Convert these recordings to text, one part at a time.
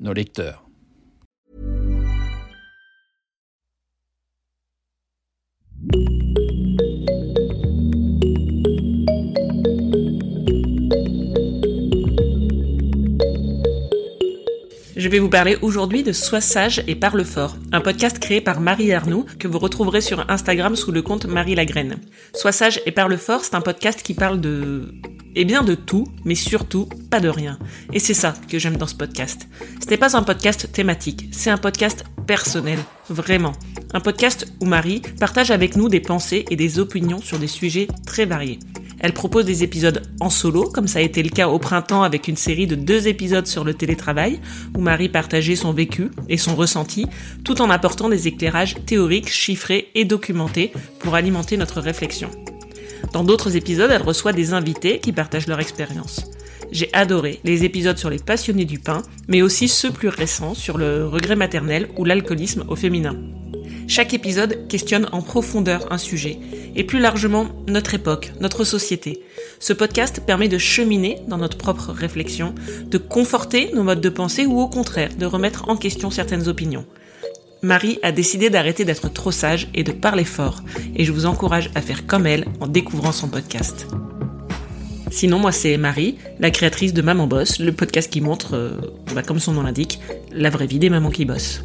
nos lecteurs. Je vais vous parler aujourd'hui de Sois sage et parle fort, un podcast créé par Marie Arnoux que vous retrouverez sur Instagram sous le compte Marie Lagraine. Sois sage et parle fort, c'est un podcast qui parle de eh bien de tout, mais surtout pas de rien. Et c'est ça que j'aime dans ce podcast. Ce n'est pas un podcast thématique, c'est un podcast personnel, vraiment. Un podcast où Marie partage avec nous des pensées et des opinions sur des sujets très variés. Elle propose des épisodes en solo, comme ça a été le cas au printemps avec une série de deux épisodes sur le télétravail, où Marie partageait son vécu et son ressenti, tout en apportant des éclairages théoriques, chiffrés et documentés pour alimenter notre réflexion. Dans d'autres épisodes, elle reçoit des invités qui partagent leur expérience. J'ai adoré les épisodes sur les passionnés du pain, mais aussi ceux plus récents sur le regret maternel ou l'alcoolisme au féminin. Chaque épisode questionne en profondeur un sujet, et plus largement notre époque, notre société. Ce podcast permet de cheminer dans notre propre réflexion, de conforter nos modes de pensée ou au contraire de remettre en question certaines opinions. Marie a décidé d'arrêter d'être trop sage et de parler fort, et je vous encourage à faire comme elle en découvrant son podcast. Sinon, moi, c'est Marie, la créatrice de Maman Boss, le podcast qui montre, euh, bah, comme son nom l'indique, la vraie vie des mamans qui bossent.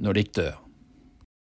når de dør.